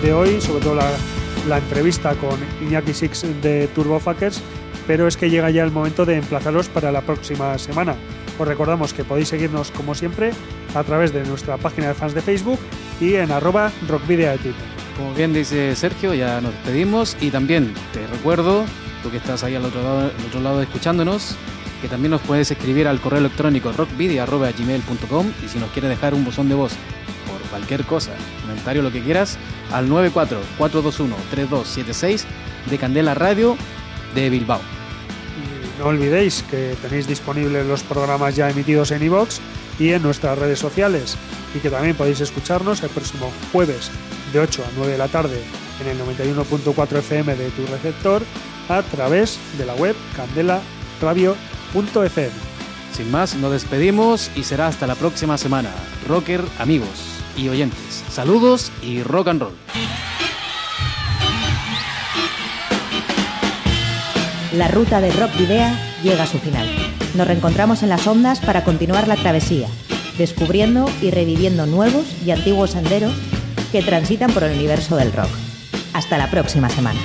de hoy, sobre todo la, entrevista con Iñaki Six de Turbofuckers, pero es que llega ya el momento de emplazaros para la próxima semana. Os recordamos que podéis seguirnos como siempre a través de nuestra página de fans de Facebook y en arroba rockvidea de Twitter. Como bien dice Sergio, ya nos despedimos y también te recuerdo, tú que estás ahí al otro lado, al otro lado escuchándonos, que también nos puedes escribir al correo electrónico rockvidia.gmail.com y si nos quieres dejar un buzón de voz por cualquier cosa, comentario, lo que quieras, al 94-421-3276 de Candela Radio de Bilbao. Y no olvidéis que tenéis disponibles los programas ya emitidos en iVoox y en nuestras redes sociales y que también podéis escucharnos el próximo jueves de 8 a 9 de la tarde en el 91.4 FM de tu receptor a través de la web candelaradio.fm. Sin más, nos despedimos y será hasta la próxima semana. Rocker, amigos y oyentes. Saludos y rock and roll. La ruta de Rock Video llega a su final. Nos reencontramos en las ondas para continuar la travesía, descubriendo y reviviendo nuevos y antiguos senderos que transitan por el universo del rock. Hasta la próxima semana.